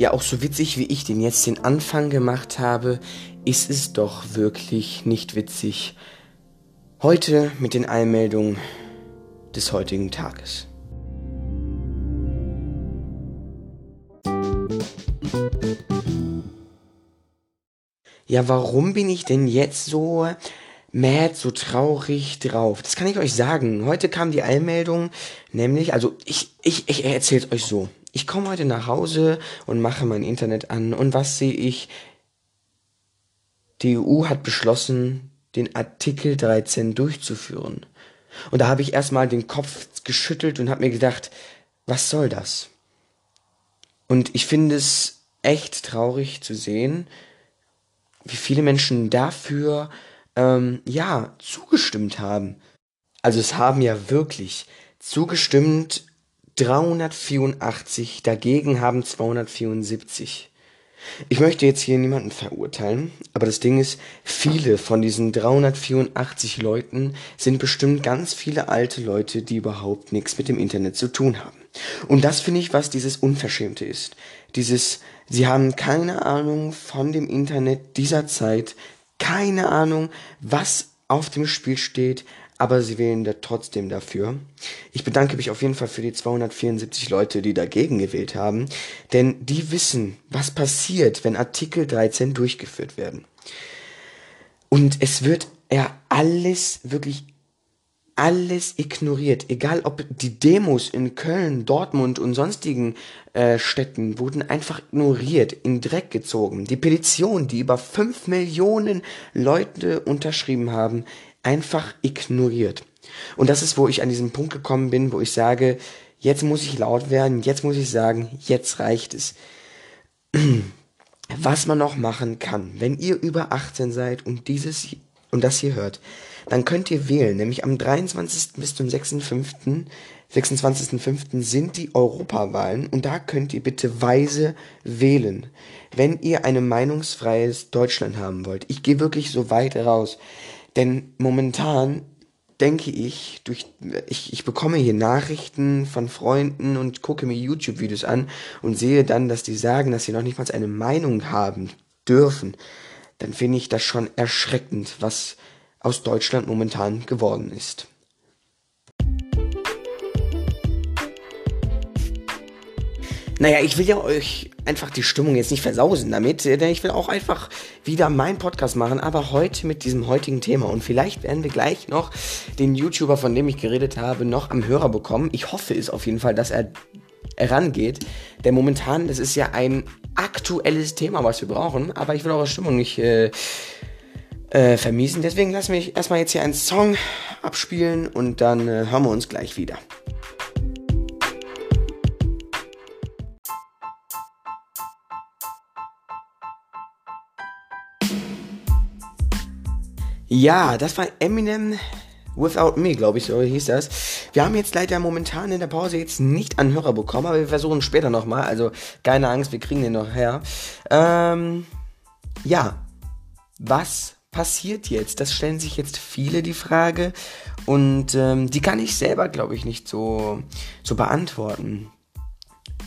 ja auch so witzig wie ich den jetzt den Anfang gemacht habe, ist es doch wirklich nicht witzig. Heute mit den Einmeldungen des heutigen Tages. Ja, warum bin ich denn jetzt so mad, so traurig drauf? Das kann ich euch sagen. Heute kam die Einmeldung, nämlich, also ich, ich, ich erzähl's euch so. Ich komme heute nach Hause und mache mein Internet an und was sehe ich? Die EU hat beschlossen, den Artikel 13 durchzuführen. Und da habe ich erstmal den Kopf geschüttelt und habe mir gedacht, was soll das? Und ich finde es echt traurig zu sehen, wie viele Menschen dafür ähm, ja zugestimmt haben. Also es haben ja wirklich zugestimmt 384, dagegen haben 274. Ich möchte jetzt hier niemanden verurteilen, aber das Ding ist, viele von diesen 384 Leuten sind bestimmt ganz viele alte Leute, die überhaupt nichts mit dem Internet zu tun haben. Und das finde ich, was dieses Unverschämte ist. Dieses, sie haben keine Ahnung von dem Internet dieser Zeit, keine Ahnung, was auf dem Spiel steht, aber sie wählen da trotzdem dafür. Ich bedanke mich auf jeden Fall für die 274 Leute, die dagegen gewählt haben, denn die wissen, was passiert, wenn Artikel 13 durchgeführt werden. Und es wird ja alles, wirklich alles ignoriert. Egal ob die Demos in Köln, Dortmund und sonstigen äh, Städten wurden einfach ignoriert, in Dreck gezogen. Die Petition, die über 5 Millionen Leute unterschrieben haben, einfach ignoriert. Und das ist, wo ich an diesem Punkt gekommen bin, wo ich sage, jetzt muss ich laut werden, jetzt muss ich sagen, jetzt reicht es. Was man noch machen kann, wenn ihr über 18 seid und dieses und das hier hört, dann könnt ihr wählen, nämlich am 23. bis zum 6.5. 26.05. sind die Europawahlen und da könnt ihr bitte weise wählen, wenn ihr ein meinungsfreies Deutschland haben wollt. Ich gehe wirklich so weit raus. Denn momentan denke ich, durch, ich, ich bekomme hier Nachrichten von Freunden und gucke mir YouTube-Videos an und sehe dann, dass die sagen, dass sie noch nicht mal eine Meinung haben dürfen. Dann finde ich das schon erschreckend, was aus Deutschland momentan geworden ist. Naja, ich will ja euch einfach die Stimmung jetzt nicht versausen damit, denn ich will auch einfach wieder meinen Podcast machen, aber heute mit diesem heutigen Thema. Und vielleicht werden wir gleich noch den YouTuber, von dem ich geredet habe, noch am Hörer bekommen. Ich hoffe es auf jeden Fall, dass er herangeht, denn momentan, das ist ja ein aktuelles Thema, was wir brauchen, aber ich will eure Stimmung nicht äh, äh, vermiesen. Deswegen lassen wir erstmal jetzt hier einen Song abspielen und dann äh, hören wir uns gleich wieder. Ja, das war Eminem Without Me, glaube ich, so hieß das. Wir haben jetzt leider momentan in der Pause jetzt nicht an Hörer bekommen, aber wir versuchen später nochmal. Also keine Angst, wir kriegen den noch her. Ähm, ja, was passiert jetzt? Das stellen sich jetzt viele die Frage und ähm, die kann ich selber, glaube ich, nicht so, so beantworten.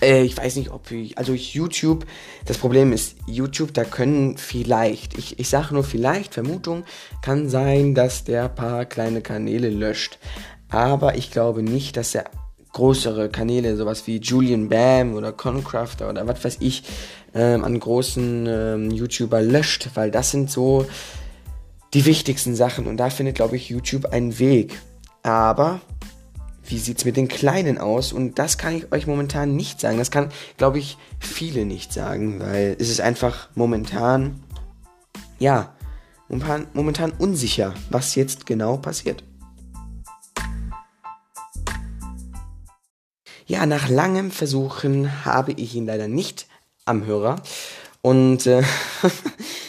Äh, ich weiß nicht, ob ich, also YouTube, das Problem ist, YouTube, da können vielleicht, ich, ich sage nur vielleicht, Vermutung, kann sein, dass der paar kleine Kanäle löscht. Aber ich glaube nicht, dass er größere Kanäle, sowas wie Julian Bam oder Concrafter oder was weiß ich, ähm, an großen ähm, YouTuber löscht, weil das sind so die wichtigsten Sachen und da findet, glaube ich, YouTube einen Weg. Aber wie sieht's mit den Kleinen aus? Und das kann ich euch momentan nicht sagen. Das kann, glaube ich, viele nicht sagen, weil es ist einfach momentan, ja, momentan, momentan unsicher, was jetzt genau passiert. Ja, nach langem Versuchen habe ich ihn leider nicht am Hörer. Und äh,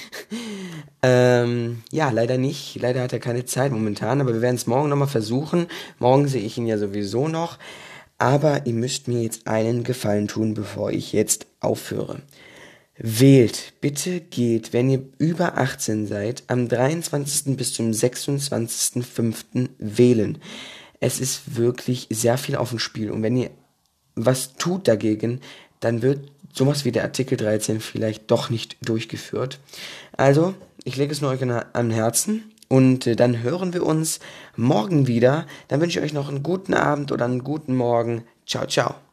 Ähm, ja, leider nicht. Leider hat er keine Zeit momentan, aber wir werden es morgen nochmal versuchen. Morgen sehe ich ihn ja sowieso noch. Aber ihr müsst mir jetzt einen Gefallen tun, bevor ich jetzt aufhöre. Wählt, bitte geht, wenn ihr über 18 seid, am 23. bis zum 26.05. wählen. Es ist wirklich sehr viel auf dem Spiel und wenn ihr was tut dagegen, dann wird sowas wie der Artikel 13 vielleicht doch nicht durchgeführt. Also, ich lege es nur euch an Herzen und äh, dann hören wir uns morgen wieder. Dann wünsche ich euch noch einen guten Abend oder einen guten Morgen. Ciao, ciao.